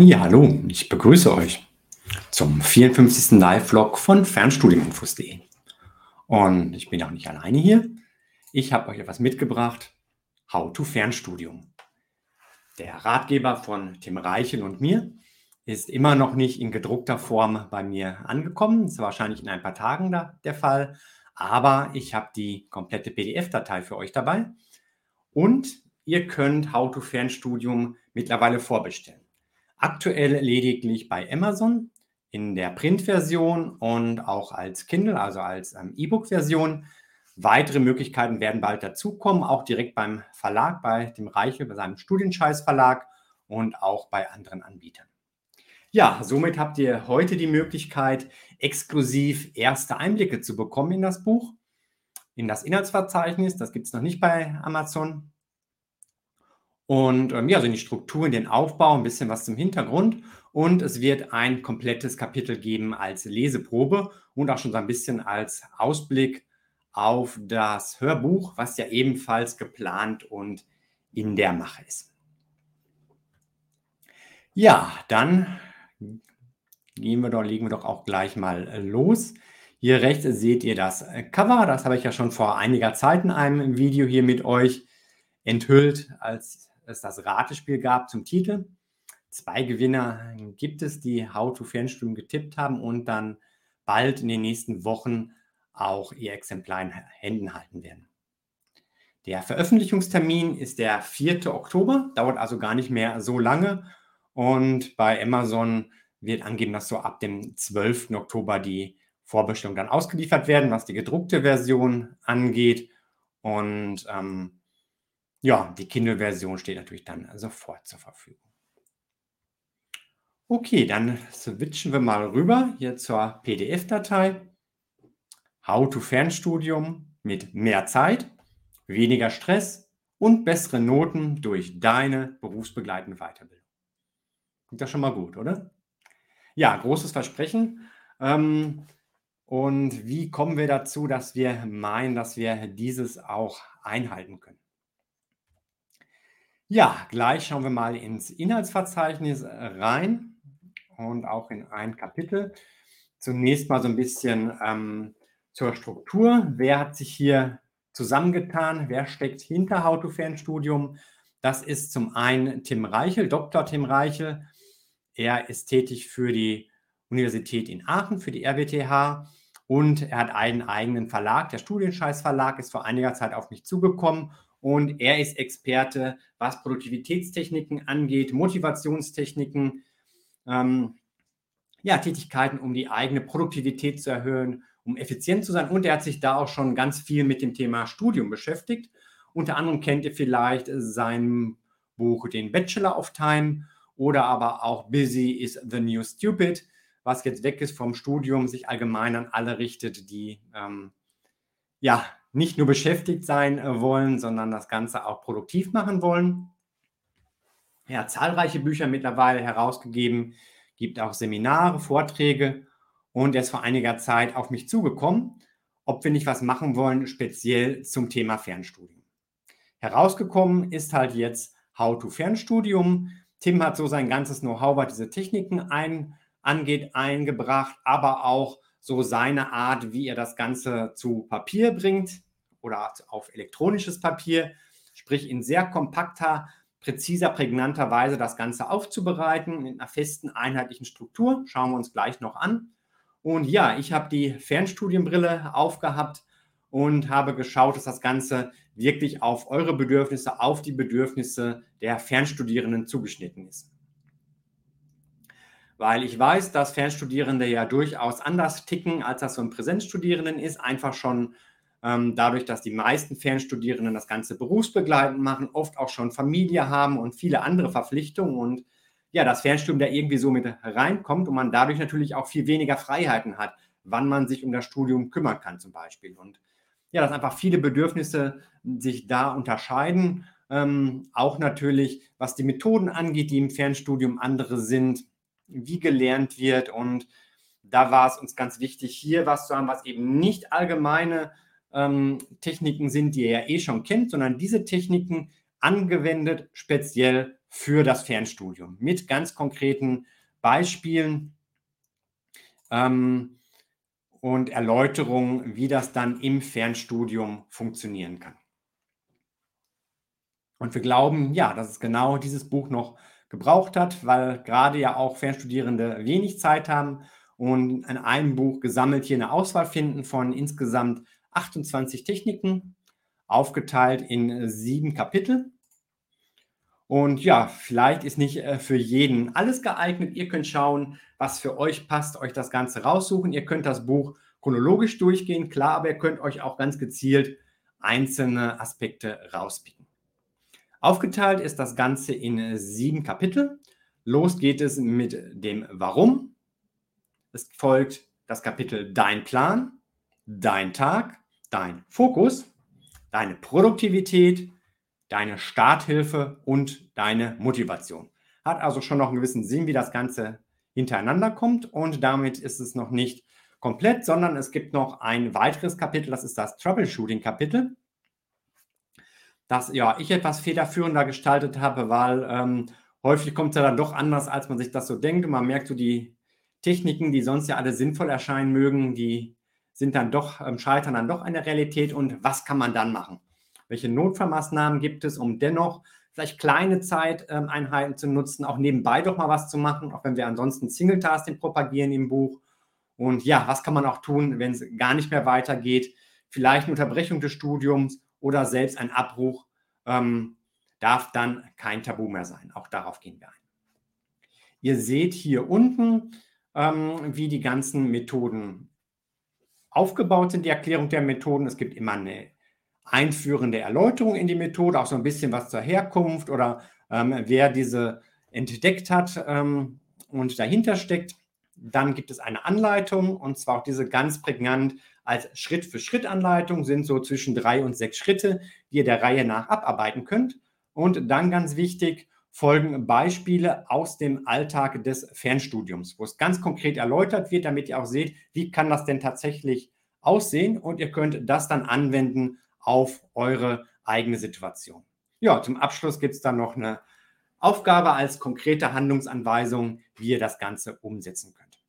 Ja, hallo, ich begrüße euch zum 54. Live-Vlog von Fernstudiuminfos.de. Und ich bin auch nicht alleine hier. Ich habe euch etwas mitgebracht. How to Fernstudium. Der Ratgeber von Tim Reichel und mir ist immer noch nicht in gedruckter Form bei mir angekommen. Ist wahrscheinlich in ein paar Tagen da der Fall. Aber ich habe die komplette PDF-Datei für euch dabei. Und ihr könnt How to Fernstudium mittlerweile vorbestellen. Aktuell lediglich bei Amazon in der Printversion und auch als Kindle, also als ähm, E-Book-Version. Weitere Möglichkeiten werden bald dazukommen, auch direkt beim Verlag, bei dem Reichel, bei seinem Studienscheiß-Verlag und auch bei anderen Anbietern. Ja, somit habt ihr heute die Möglichkeit, exklusiv erste Einblicke zu bekommen in das Buch, in das Inhaltsverzeichnis. Das gibt es noch nicht bei Amazon. Und ähm, ja, so in die Struktur, in den Aufbau, ein bisschen was zum Hintergrund. Und es wird ein komplettes Kapitel geben als Leseprobe und auch schon so ein bisschen als Ausblick auf das Hörbuch, was ja ebenfalls geplant und in der Mache ist. Ja, dann gehen wir doch, legen wir doch auch gleich mal los. Hier rechts seht ihr das Cover. Das habe ich ja schon vor einiger Zeit in einem Video hier mit euch enthüllt als es das Ratespiel gab zum Titel. Zwei Gewinner gibt es, die How to Fernstudium getippt haben und dann bald in den nächsten Wochen auch ihr Exemplar in Händen halten werden. Der Veröffentlichungstermin ist der 4. Oktober, dauert also gar nicht mehr so lange. Und bei Amazon wird angeben, dass so ab dem 12. Oktober die Vorbestellungen dann ausgeliefert werden, was die gedruckte Version angeht. Und ähm, ja, die Kindle-Version steht natürlich dann sofort zur Verfügung. Okay, dann switchen wir mal rüber hier zur PDF-Datei. How to Fernstudium mit mehr Zeit, weniger Stress und bessere Noten durch deine berufsbegleitende Weiterbildung. Klingt das schon mal gut, oder? Ja, großes Versprechen. Ähm, und wie kommen wir dazu, dass wir meinen, dass wir dieses auch einhalten können? Ja, gleich schauen wir mal ins Inhaltsverzeichnis äh, rein und auch in ein Kapitel. Zunächst mal so ein bisschen ähm, zur Struktur. Wer hat sich hier zusammengetan? Wer steckt hinter How to Fernstudium? Das ist zum einen Tim Reichel, Dr. Tim Reichel. Er ist tätig für die Universität in Aachen, für die RWTH und er hat einen eigenen Verlag. Der Studienscheiß Verlag ist vor einiger Zeit auf mich zugekommen und er ist Experte, was Produktivitätstechniken angeht, Motivationstechniken, ähm, ja, Tätigkeiten, um die eigene Produktivität zu erhöhen, um effizient zu sein. Und er hat sich da auch schon ganz viel mit dem Thema Studium beschäftigt. Unter anderem kennt ihr vielleicht sein Buch Den Bachelor of Time oder aber auch Busy is the New Stupid, was jetzt weg ist vom Studium, sich allgemein an alle richtet, die ähm, ja nicht nur beschäftigt sein äh, wollen, sondern das Ganze auch produktiv machen wollen. Er hat zahlreiche Bücher mittlerweile herausgegeben, gibt auch Seminare, Vorträge und er ist vor einiger Zeit auf mich zugekommen, ob wir nicht was machen wollen, speziell zum Thema Fernstudium. Herausgekommen ist halt jetzt How to Fernstudium. Tim hat so sein ganzes Know-how, was diese Techniken ein, angeht, eingebracht, aber auch so seine Art, wie er das Ganze zu Papier bringt oder auf elektronisches Papier, sprich in sehr kompakter, präziser, prägnanter Weise das Ganze aufzubereiten in einer festen, einheitlichen Struktur. Schauen wir uns gleich noch an. Und ja, ich habe die Fernstudienbrille aufgehabt und habe geschaut, dass das Ganze wirklich auf eure Bedürfnisse, auf die Bedürfnisse der Fernstudierenden zugeschnitten ist weil ich weiß, dass Fernstudierende ja durchaus anders ticken, als das so ein Präsenzstudierenden ist. Einfach schon ähm, dadurch, dass die meisten Fernstudierenden das Ganze berufsbegleitend machen, oft auch schon Familie haben und viele andere Verpflichtungen und ja, das Fernstudium da irgendwie so mit reinkommt und man dadurch natürlich auch viel weniger Freiheiten hat, wann man sich um das Studium kümmern kann zum Beispiel. Und ja, dass einfach viele Bedürfnisse sich da unterscheiden. Ähm, auch natürlich, was die Methoden angeht, die im Fernstudium andere sind wie gelernt wird. Und da war es uns ganz wichtig, hier was zu haben, was eben nicht allgemeine ähm, Techniken sind, die ihr ja eh schon kennt, sondern diese Techniken angewendet speziell für das Fernstudium mit ganz konkreten Beispielen ähm, und Erläuterungen, wie das dann im Fernstudium funktionieren kann. Und wir glauben, ja, dass es genau dieses Buch noch gebraucht hat, weil gerade ja auch Fernstudierende wenig Zeit haben und in einem Buch gesammelt hier eine Auswahl finden von insgesamt 28 Techniken, aufgeteilt in sieben Kapitel. Und ja, vielleicht ist nicht äh, für jeden alles geeignet. Ihr könnt schauen, was für euch passt, euch das Ganze raussuchen. Ihr könnt das Buch chronologisch durchgehen, klar, aber ihr könnt euch auch ganz gezielt einzelne Aspekte rauspicken. Aufgeteilt ist das Ganze in sieben Kapitel. Los geht es mit dem Warum. Es folgt das Kapitel Dein Plan, Dein Tag, Dein Fokus, Deine Produktivität, deine Starthilfe und deine Motivation. Hat also schon noch einen gewissen Sinn, wie das Ganze hintereinander kommt und damit ist es noch nicht komplett, sondern es gibt noch ein weiteres Kapitel, das ist das Troubleshooting-Kapitel, das ja ich etwas federführender gestaltet habe, weil ähm, häufig kommt es ja dann doch anders, als man sich das so denkt und man merkt so die Techniken, die sonst ja alle sinnvoll erscheinen mögen, die sind dann doch, ähm, scheitern dann doch an der Realität und was kann man dann machen? Welche Notfallmaßnahmen gibt es, um dennoch vielleicht kleine Zeiteinheiten zu nutzen, auch nebenbei doch mal was zu machen, auch wenn wir ansonsten Single-Tasking propagieren im Buch. Und ja, was kann man auch tun, wenn es gar nicht mehr weitergeht? Vielleicht eine Unterbrechung des Studiums oder selbst ein Abbruch ähm, darf dann kein Tabu mehr sein. Auch darauf gehen wir ein. Ihr seht hier unten, ähm, wie die ganzen Methoden aufgebaut sind, die Erklärung der Methoden. Es gibt immer eine einführende Erläuterung in die Methode, auch so ein bisschen was zur Herkunft oder ähm, wer diese entdeckt hat ähm, und dahinter steckt. Dann gibt es eine Anleitung und zwar auch diese ganz prägnant als Schritt-für-Schritt-Anleitung sind so zwischen drei und sechs Schritte, die ihr der Reihe nach abarbeiten könnt. Und dann ganz wichtig, folgen Beispiele aus dem Alltag des Fernstudiums, wo es ganz konkret erläutert wird, damit ihr auch seht, wie kann das denn tatsächlich aussehen und ihr könnt das dann anwenden auf eure eigene Situation. Ja, zum Abschluss gibt es dann noch eine Aufgabe als konkrete Handlungsanweisung, wie ihr das Ganze umsetzen könnt.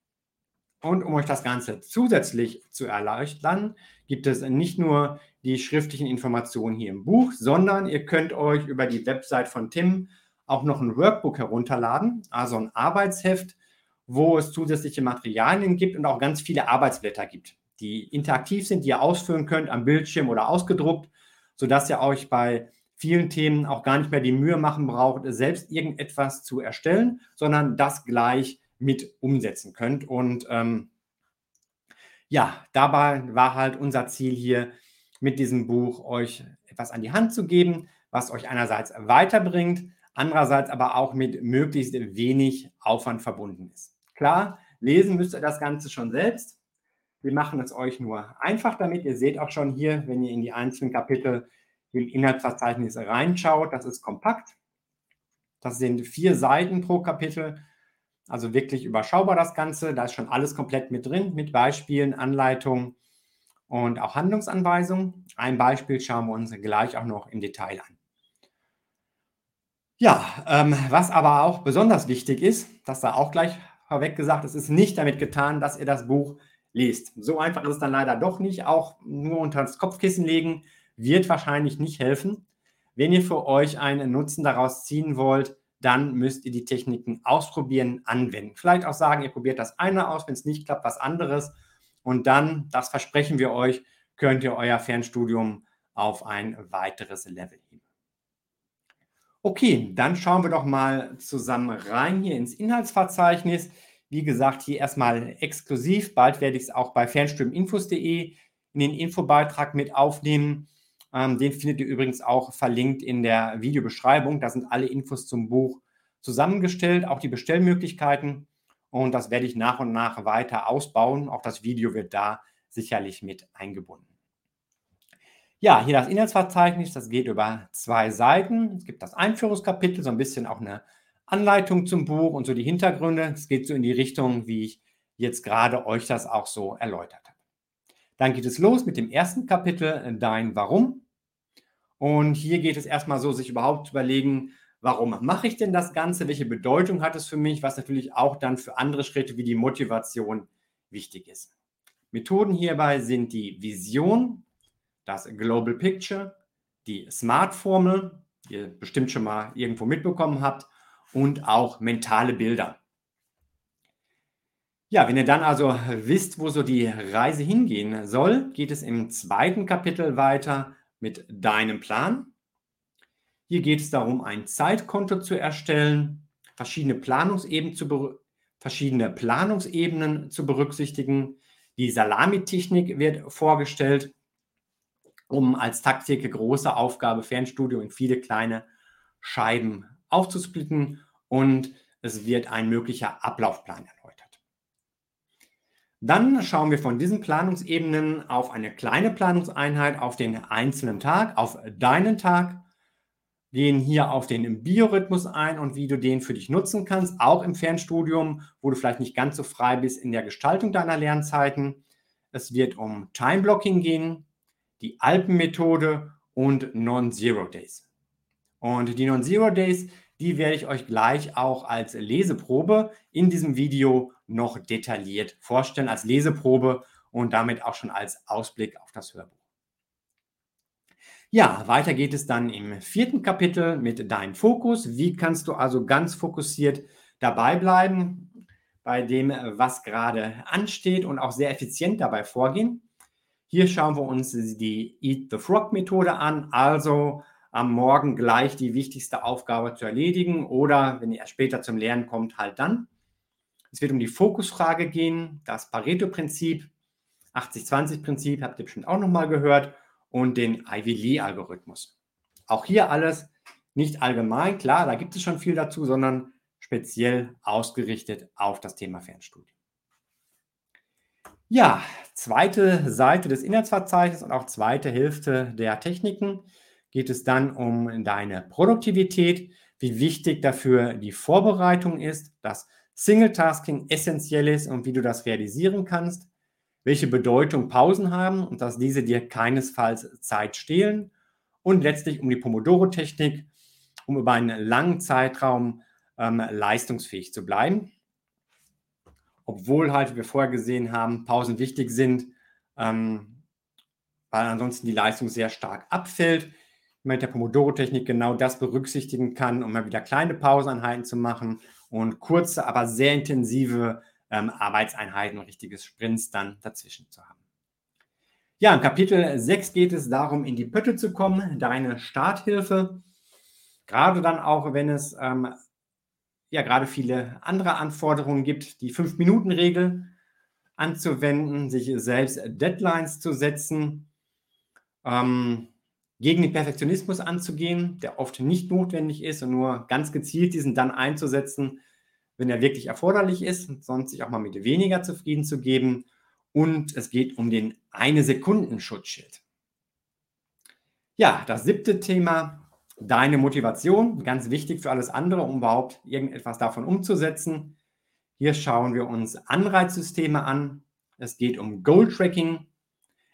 Und um euch das Ganze zusätzlich zu erleichtern, gibt es nicht nur die schriftlichen Informationen hier im Buch, sondern ihr könnt euch über die Website von Tim auch noch ein Workbook herunterladen, also ein Arbeitsheft, wo es zusätzliche Materialien gibt und auch ganz viele Arbeitsblätter gibt die interaktiv sind, die ihr ausführen könnt am Bildschirm oder ausgedruckt, sodass ihr euch bei vielen Themen auch gar nicht mehr die Mühe machen braucht, selbst irgendetwas zu erstellen, sondern das gleich mit umsetzen könnt. Und ähm, ja, dabei war halt unser Ziel hier mit diesem Buch, euch etwas an die Hand zu geben, was euch einerseits weiterbringt, andererseits aber auch mit möglichst wenig Aufwand verbunden ist. Klar, lesen müsst ihr das Ganze schon selbst. Wir machen es euch nur einfach damit. Ihr seht auch schon hier, wenn ihr in die einzelnen Kapitel im Inhaltsverzeichnis reinschaut, das ist kompakt. Das sind vier Seiten pro Kapitel, also wirklich überschaubar das Ganze. Da ist schon alles komplett mit drin, mit Beispielen, Anleitungen und auch Handlungsanweisungen. Ein Beispiel schauen wir uns gleich auch noch im Detail an. Ja, ähm, was aber auch besonders wichtig ist, das da auch gleich vorweg gesagt, es ist nicht damit getan, dass ihr das Buch lest. So einfach ist es dann leider doch nicht. Auch nur unter das Kopfkissen legen wird wahrscheinlich nicht helfen. Wenn ihr für euch einen Nutzen daraus ziehen wollt, dann müsst ihr die Techniken ausprobieren, anwenden. Vielleicht auch sagen, ihr probiert das eine aus, wenn es nicht klappt, was anderes. Und dann, das versprechen wir euch, könnt ihr euer Fernstudium auf ein weiteres Level heben. Okay, dann schauen wir doch mal zusammen rein hier ins Inhaltsverzeichnis. Wie gesagt, hier erstmal exklusiv. Bald werde ich es auch bei fernströminfos.de in den Infobeitrag mit aufnehmen. Ähm, den findet ihr übrigens auch verlinkt in der Videobeschreibung. Da sind alle Infos zum Buch zusammengestellt, auch die Bestellmöglichkeiten. Und das werde ich nach und nach weiter ausbauen. Auch das Video wird da sicherlich mit eingebunden. Ja, hier das Inhaltsverzeichnis, das geht über zwei Seiten. Es gibt das Einführungskapitel, so ein bisschen auch eine Anleitung zum Buch und so die Hintergründe. Es geht so in die Richtung, wie ich jetzt gerade euch das auch so erläutert habe. Dann geht es los mit dem ersten Kapitel, Dein Warum. Und hier geht es erstmal so, sich überhaupt zu überlegen, warum mache ich denn das Ganze, welche Bedeutung hat es für mich, was natürlich auch dann für andere Schritte wie die Motivation wichtig ist. Methoden hierbei sind die Vision, das Global Picture, die Smart-Formel, die ihr bestimmt schon mal irgendwo mitbekommen habt, und auch mentale Bilder. Ja, wenn ihr dann also wisst, wo so die Reise hingehen soll, geht es im zweiten Kapitel weiter mit deinem Plan. Hier geht es darum, ein Zeitkonto zu erstellen, verschiedene Planungsebenen zu, verschiedene Planungsebenen zu berücksichtigen. Die Salami-Technik wird vorgestellt, um als Taktik große Aufgabe Fernstudio in viele kleine Scheiben aufzusplitten und es wird ein möglicher Ablaufplan erläutert. Dann schauen wir von diesen Planungsebenen auf eine kleine Planungseinheit, auf den einzelnen Tag, auf deinen Tag, gehen hier auf den Biorhythmus ein und wie du den für dich nutzen kannst, auch im Fernstudium, wo du vielleicht nicht ganz so frei bist in der Gestaltung deiner Lernzeiten. Es wird um Time Blocking gehen, die Alpenmethode und Non-Zero Days. Und die Non-Zero Days, die werde ich euch gleich auch als Leseprobe in diesem Video noch detailliert vorstellen, als Leseprobe und damit auch schon als Ausblick auf das Hörbuch. Ja, weiter geht es dann im vierten Kapitel mit deinem Fokus. Wie kannst du also ganz fokussiert dabei bleiben bei dem, was gerade ansteht und auch sehr effizient dabei vorgehen? Hier schauen wir uns die Eat the Frog Methode an, also am Morgen gleich die wichtigste Aufgabe zu erledigen oder wenn ihr später zum Lernen kommt, halt dann. Es wird um die Fokusfrage gehen, das Pareto-Prinzip, 80-20-Prinzip, habt ihr bestimmt auch nochmal gehört, und den Ivy Lee-Algorithmus. Auch hier alles nicht allgemein, klar, da gibt es schon viel dazu, sondern speziell ausgerichtet auf das Thema Fernstudien. Ja, zweite Seite des Inhaltsverzeichnisses und auch zweite Hälfte der Techniken geht es dann um deine Produktivität, wie wichtig dafür die Vorbereitung ist, dass Single-Tasking essentiell ist und wie du das realisieren kannst, welche Bedeutung Pausen haben und dass diese dir keinesfalls Zeit stehlen und letztlich um die Pomodoro-Technik, um über einen langen Zeitraum ähm, leistungsfähig zu bleiben. Obwohl halt, wie wir vorher gesehen haben, Pausen wichtig sind, ähm, weil ansonsten die Leistung sehr stark abfällt mit der Pomodoro-Technik genau das berücksichtigen kann, um mal wieder kleine Pauseneinheiten zu machen und kurze, aber sehr intensive ähm, Arbeitseinheiten, richtiges Sprints dann dazwischen zu haben. Ja, im Kapitel 6 geht es darum, in die Pötte zu kommen, deine Starthilfe. Gerade dann auch, wenn es ähm, ja gerade viele andere Anforderungen gibt, die 5-Minuten-Regel anzuwenden, sich selbst Deadlines zu setzen. Ähm, gegen den Perfektionismus anzugehen, der oft nicht notwendig ist und nur ganz gezielt diesen dann einzusetzen, wenn er wirklich erforderlich ist, und sonst sich auch mal mit weniger zufrieden zu geben. Und es geht um den eine Sekunden Schutzschild. Ja, das siebte Thema, deine Motivation, ganz wichtig für alles andere, um überhaupt irgendetwas davon umzusetzen. Hier schauen wir uns Anreizsysteme an. Es geht um Goal Tracking,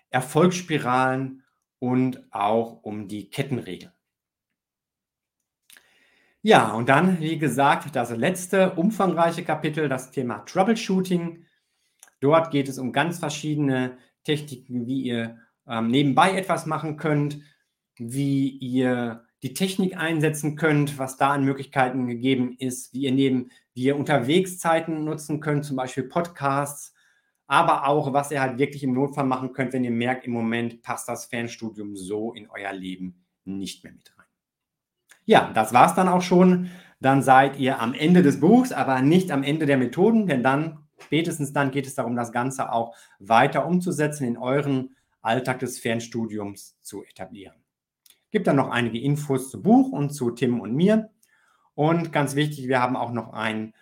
Erfolgsspiralen und auch um die Kettenregel. Ja, und dann, wie gesagt, das letzte umfangreiche Kapitel, das Thema Troubleshooting. Dort geht es um ganz verschiedene Techniken, wie ihr ähm, nebenbei etwas machen könnt, wie ihr die Technik einsetzen könnt, was da an Möglichkeiten gegeben ist, wie ihr neben, wie ihr Unterwegszeiten nutzen könnt, zum Beispiel Podcasts, aber auch, was ihr halt wirklich im Notfall machen könnt, wenn ihr merkt, im Moment passt das Fernstudium so in euer Leben nicht mehr mit rein. Ja, das war es dann auch schon. Dann seid ihr am Ende des Buchs, aber nicht am Ende der Methoden, denn dann, spätestens dann geht es darum, das Ganze auch weiter umzusetzen, in euren Alltag des Fernstudiums zu etablieren. Gibt dann noch einige Infos zu Buch und zu Tim und mir. Und ganz wichtig, wir haben auch noch ein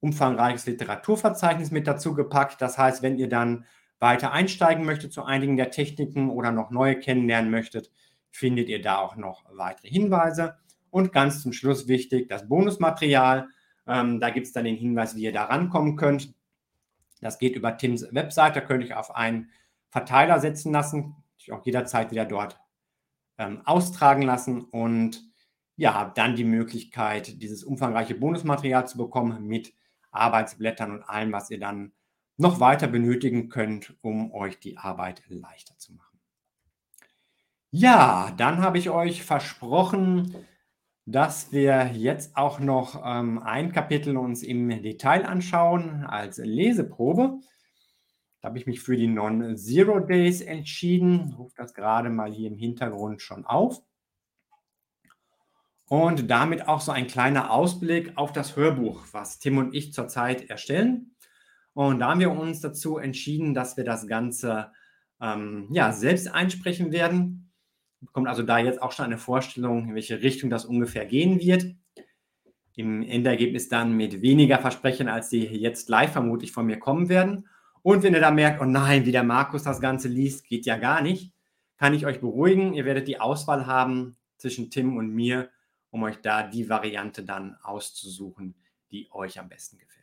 umfangreiches Literaturverzeichnis mit dazu gepackt. Das heißt, wenn ihr dann weiter einsteigen möchtet zu einigen der Techniken oder noch neue kennenlernen möchtet, findet ihr da auch noch weitere Hinweise. Und ganz zum Schluss wichtig, das Bonusmaterial. Ähm, da gibt es dann den Hinweis, wie ihr da rankommen könnt. Das geht über Tims Website. Da könnt ihr auf einen Verteiler setzen lassen. Ich auch jederzeit wieder dort ähm, austragen lassen. Und ja, dann die Möglichkeit, dieses umfangreiche Bonusmaterial zu bekommen mit Arbeitsblättern und allem, was ihr dann noch weiter benötigen könnt, um euch die Arbeit leichter zu machen. Ja, dann habe ich euch versprochen, dass wir jetzt auch noch ähm, ein Kapitel uns im Detail anschauen als Leseprobe. Da habe ich mich für die Non-Zero Days entschieden. Rufe das gerade mal hier im Hintergrund schon auf. Und damit auch so ein kleiner Ausblick auf das Hörbuch, was Tim und ich zurzeit erstellen. Und da haben wir uns dazu entschieden, dass wir das Ganze ähm, ja, selbst einsprechen werden. Bekommt also da jetzt auch schon eine Vorstellung, in welche Richtung das ungefähr gehen wird. Im Endergebnis dann mit weniger Versprechen, als die jetzt live vermutlich von mir kommen werden. Und wenn ihr da merkt, oh nein, wie der Markus das Ganze liest, geht ja gar nicht, kann ich euch beruhigen. Ihr werdet die Auswahl haben zwischen Tim und mir, um euch da die Variante dann auszusuchen, die euch am besten gefällt.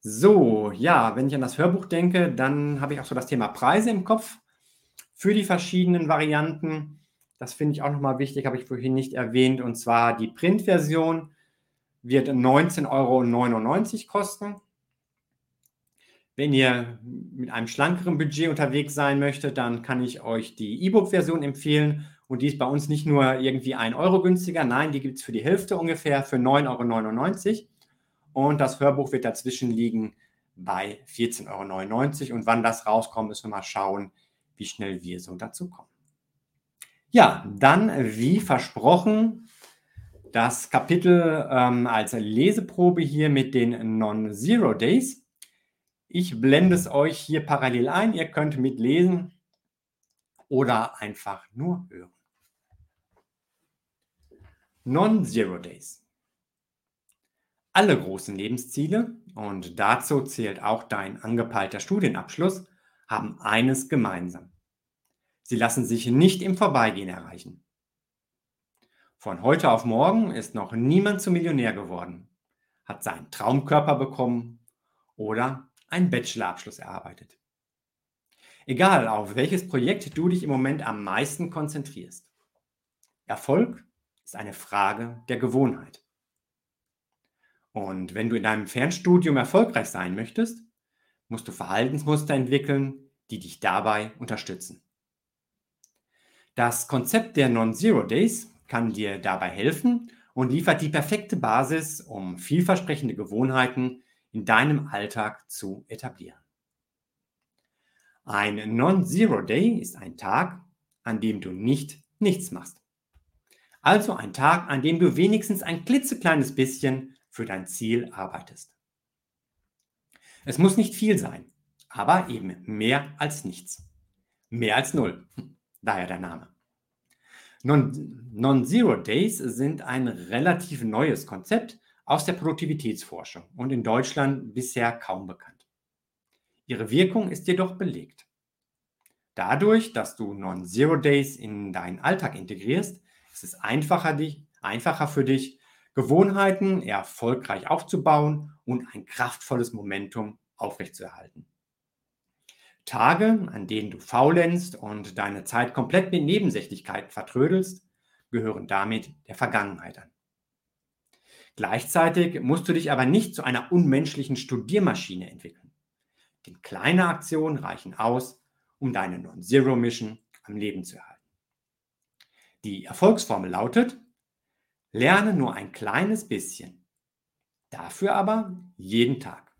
So, ja, wenn ich an das Hörbuch denke, dann habe ich auch so das Thema Preise im Kopf für die verschiedenen Varianten. Das finde ich auch nochmal wichtig, habe ich vorhin nicht erwähnt. Und zwar die Printversion wird 19,99 Euro kosten. Wenn ihr mit einem schlankeren Budget unterwegs sein möchtet, dann kann ich euch die E-Book-Version empfehlen. Und die ist bei uns nicht nur irgendwie 1 Euro günstiger, nein, die gibt es für die Hälfte ungefähr für 9,99 Euro. Und das Hörbuch wird dazwischen liegen bei 14,99 Euro. Und wann das rauskommt, müssen wir mal schauen, wie schnell wir so dazu kommen. Ja, dann wie versprochen das Kapitel ähm, als Leseprobe hier mit den Non-Zero Days. Ich blende es euch hier parallel ein. Ihr könnt mitlesen oder einfach nur hören. Non-Zero Days. Alle großen Lebensziele, und dazu zählt auch dein angepeilter Studienabschluss, haben eines gemeinsam. Sie lassen sich nicht im Vorbeigehen erreichen. Von heute auf morgen ist noch niemand zum Millionär geworden, hat seinen Traumkörper bekommen oder einen Bachelorabschluss erarbeitet. Egal, auf welches Projekt du dich im Moment am meisten konzentrierst. Erfolg ist eine Frage der Gewohnheit. Und wenn du in deinem Fernstudium erfolgreich sein möchtest, musst du Verhaltensmuster entwickeln, die dich dabei unterstützen. Das Konzept der Non-Zero Days kann dir dabei helfen und liefert die perfekte Basis, um vielversprechende Gewohnheiten in deinem Alltag zu etablieren. Ein Non-Zero Day ist ein Tag, an dem du nicht nichts machst. Also ein Tag, an dem du wenigstens ein klitzekleines bisschen für dein Ziel arbeitest. Es muss nicht viel sein, aber eben mehr als nichts. Mehr als null. Daher der Name. Non-Zero Days sind ein relativ neues Konzept, aus der Produktivitätsforschung und in Deutschland bisher kaum bekannt. Ihre Wirkung ist jedoch belegt. Dadurch, dass du Non-Zero Days in deinen Alltag integrierst, ist es einfacher, dich, einfacher für dich, Gewohnheiten erfolgreich aufzubauen und ein kraftvolles Momentum aufrechtzuerhalten. Tage, an denen du faulenzt und deine Zeit komplett mit Nebensächlichkeiten vertrödelst, gehören damit der Vergangenheit an. Gleichzeitig musst du dich aber nicht zu einer unmenschlichen Studiermaschine entwickeln. Denn kleine Aktionen reichen aus, um deine Non-Zero-Mission am Leben zu erhalten. Die Erfolgsformel lautet, lerne nur ein kleines bisschen, dafür aber jeden Tag.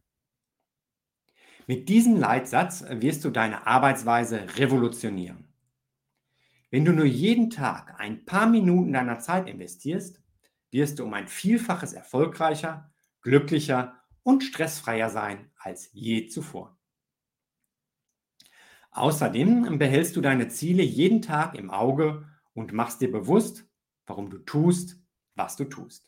Mit diesem Leitsatz wirst du deine Arbeitsweise revolutionieren. Wenn du nur jeden Tag ein paar Minuten deiner Zeit investierst, wirst du um ein Vielfaches erfolgreicher, glücklicher und stressfreier sein als je zuvor. Außerdem behältst du deine Ziele jeden Tag im Auge und machst dir bewusst, warum du tust, was du tust.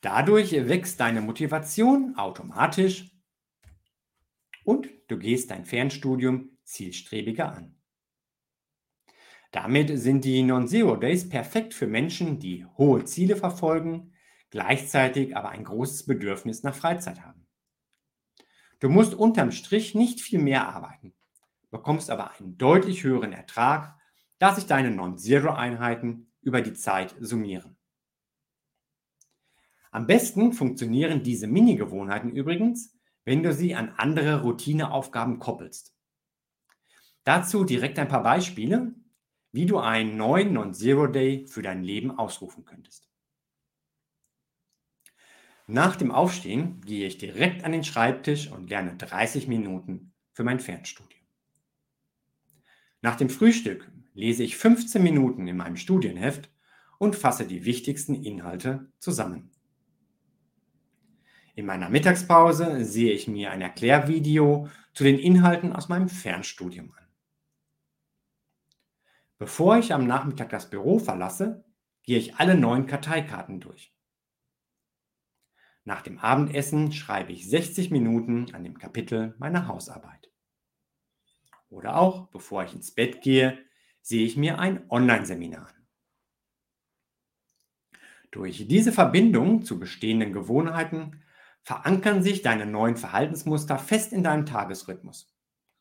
Dadurch wächst deine Motivation automatisch und du gehst dein Fernstudium zielstrebiger an. Damit sind die Non-Zero Days perfekt für Menschen, die hohe Ziele verfolgen, gleichzeitig aber ein großes Bedürfnis nach Freizeit haben. Du musst unterm Strich nicht viel mehr arbeiten, bekommst aber einen deutlich höheren Ertrag, da sich deine Non-Zero-Einheiten über die Zeit summieren. Am besten funktionieren diese Mini-Gewohnheiten übrigens, wenn du sie an andere Routineaufgaben koppelst. Dazu direkt ein paar Beispiele, wie du einen neuen Non-Zero-Day für dein Leben ausrufen könntest. Nach dem Aufstehen gehe ich direkt an den Schreibtisch und lerne 30 Minuten für mein Fernstudium. Nach dem Frühstück lese ich 15 Minuten in meinem Studienheft und fasse die wichtigsten Inhalte zusammen. In meiner Mittagspause sehe ich mir ein Erklärvideo zu den Inhalten aus meinem Fernstudium an. Bevor ich am Nachmittag das Büro verlasse, gehe ich alle neun Karteikarten durch. Nach dem Abendessen schreibe ich 60 Minuten an dem Kapitel meiner Hausarbeit. Oder auch, bevor ich ins Bett gehe, sehe ich mir ein Online-Seminar an. Durch diese Verbindung zu bestehenden Gewohnheiten verankern sich deine neuen Verhaltensmuster fest in deinem Tagesrhythmus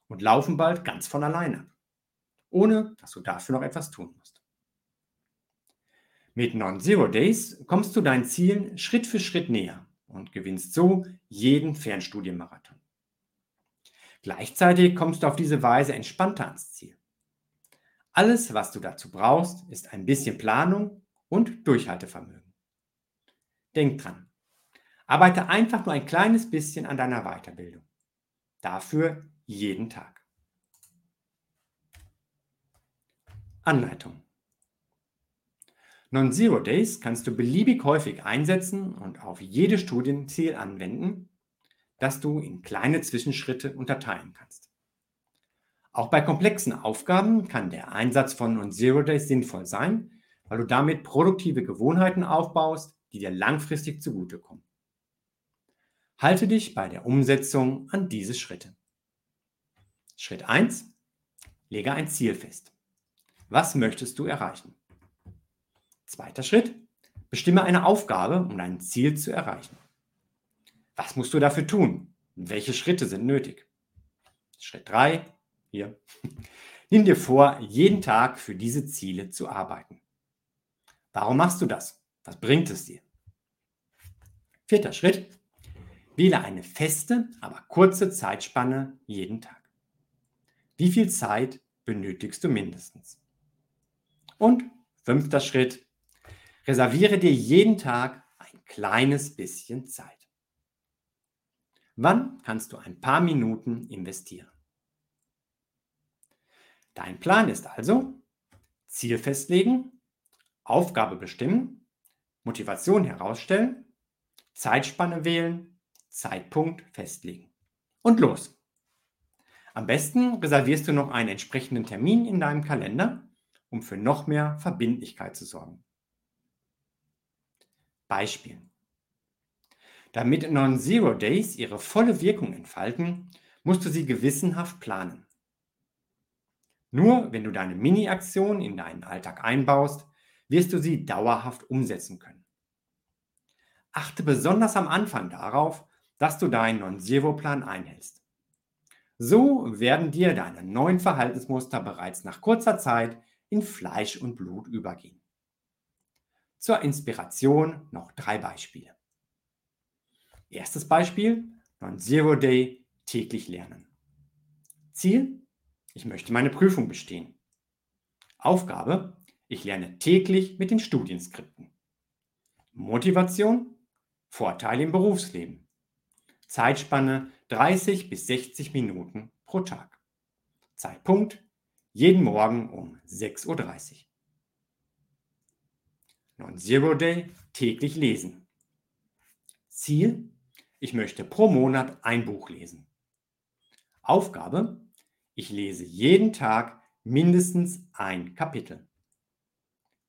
und laufen bald ganz von alleine, ohne dass du dafür noch etwas tun musst. Mit Non-Zero Days kommst du deinen Zielen Schritt für Schritt näher und gewinnst so jeden Fernstudienmarathon. Gleichzeitig kommst du auf diese Weise entspannter ans Ziel. Alles, was du dazu brauchst, ist ein bisschen Planung und Durchhaltevermögen. Denk dran, Arbeite einfach nur ein kleines bisschen an deiner Weiterbildung. Dafür jeden Tag. Anleitung. Non-Zero Days kannst du beliebig häufig einsetzen und auf jedes Studienziel anwenden, das du in kleine Zwischenschritte unterteilen kannst. Auch bei komplexen Aufgaben kann der Einsatz von Non-Zero Days sinnvoll sein, weil du damit produktive Gewohnheiten aufbaust, die dir langfristig zugutekommen. Halte dich bei der Umsetzung an diese Schritte. Schritt 1. Lege ein Ziel fest. Was möchtest du erreichen? Zweiter Schritt. Bestimme eine Aufgabe, um dein Ziel zu erreichen. Was musst du dafür tun? Welche Schritte sind nötig? Schritt 3. Hier. Nimm dir vor, jeden Tag für diese Ziele zu arbeiten. Warum machst du das? Was bringt es dir? Vierter Schritt. Wähle eine feste, aber kurze Zeitspanne jeden Tag. Wie viel Zeit benötigst du mindestens? Und fünfter Schritt, reserviere dir jeden Tag ein kleines bisschen Zeit. Wann kannst du ein paar Minuten investieren? Dein Plan ist also Ziel festlegen, Aufgabe bestimmen, Motivation herausstellen, Zeitspanne wählen Zeitpunkt festlegen. Und los. Am besten reservierst du noch einen entsprechenden Termin in deinem Kalender, um für noch mehr Verbindlichkeit zu sorgen. Beispiel. Damit Non-Zero Days ihre volle Wirkung entfalten, musst du sie gewissenhaft planen. Nur wenn du deine Mini-Aktion in deinen Alltag einbaust, wirst du sie dauerhaft umsetzen können. Achte besonders am Anfang darauf, dass du deinen Non-Zero-Plan einhältst. So werden dir deine neuen Verhaltensmuster bereits nach kurzer Zeit in Fleisch und Blut übergehen. Zur Inspiration noch drei Beispiele. Erstes Beispiel, Non-Zero Day täglich lernen. Ziel, ich möchte meine Prüfung bestehen. Aufgabe, ich lerne täglich mit den Studienskripten. Motivation, Vorteile im Berufsleben. Zeitspanne 30 bis 60 Minuten pro Tag. Zeitpunkt jeden Morgen um 6.30 Uhr. Non-Zero Day täglich lesen. Ziel, ich möchte pro Monat ein Buch lesen. Aufgabe, ich lese jeden Tag mindestens ein Kapitel.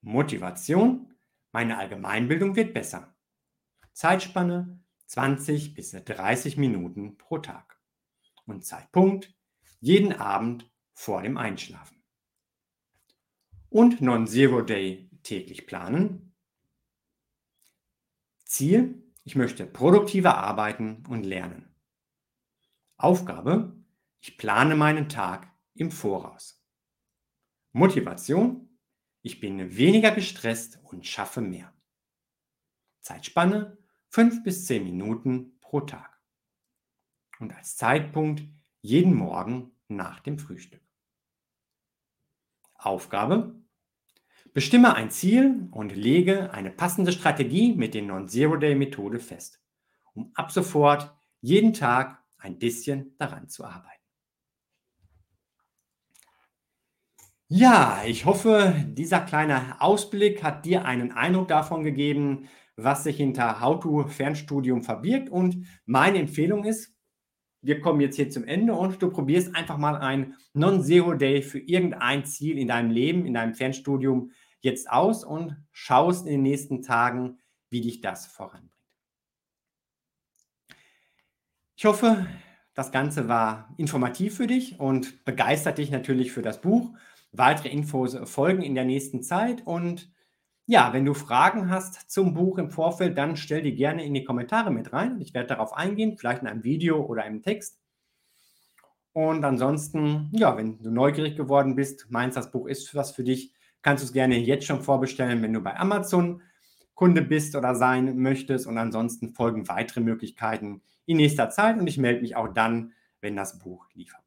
Motivation, meine Allgemeinbildung wird besser. Zeitspanne 20 bis 30 Minuten pro Tag. Und Zeitpunkt jeden Abend vor dem Einschlafen. Und Non-Zero Day täglich planen. Ziel, ich möchte produktiver arbeiten und lernen. Aufgabe, ich plane meinen Tag im Voraus. Motivation, Ich bin weniger gestresst und schaffe mehr. Zeitspanne 5 bis 10 Minuten pro Tag. Und als Zeitpunkt jeden Morgen nach dem Frühstück. Aufgabe. Bestimme ein Ziel und lege eine passende Strategie mit der Non-Zero-Day-Methode fest, um ab sofort jeden Tag ein bisschen daran zu arbeiten. Ja, ich hoffe, dieser kleine Ausblick hat dir einen Eindruck davon gegeben, was sich hinter How-to-Fernstudium verbirgt. Und meine Empfehlung ist, wir kommen jetzt hier zum Ende und du probierst einfach mal ein Non-Zero-Day für irgendein Ziel in deinem Leben, in deinem Fernstudium jetzt aus und schaust in den nächsten Tagen, wie dich das voranbringt. Ich hoffe, das Ganze war informativ für dich und begeistert dich natürlich für das Buch. Weitere Infos folgen in der nächsten Zeit. Und ja, wenn du Fragen hast zum Buch im Vorfeld, dann stell die gerne in die Kommentare mit rein. Ich werde darauf eingehen, vielleicht in einem Video oder einem Text. Und ansonsten, ja, wenn du neugierig geworden bist, meinst, das Buch ist was für dich, kannst du es gerne jetzt schon vorbestellen, wenn du bei Amazon Kunde bist oder sein möchtest. Und ansonsten folgen weitere Möglichkeiten in nächster Zeit. Und ich melde mich auch dann, wenn das Buch lieferbar ist.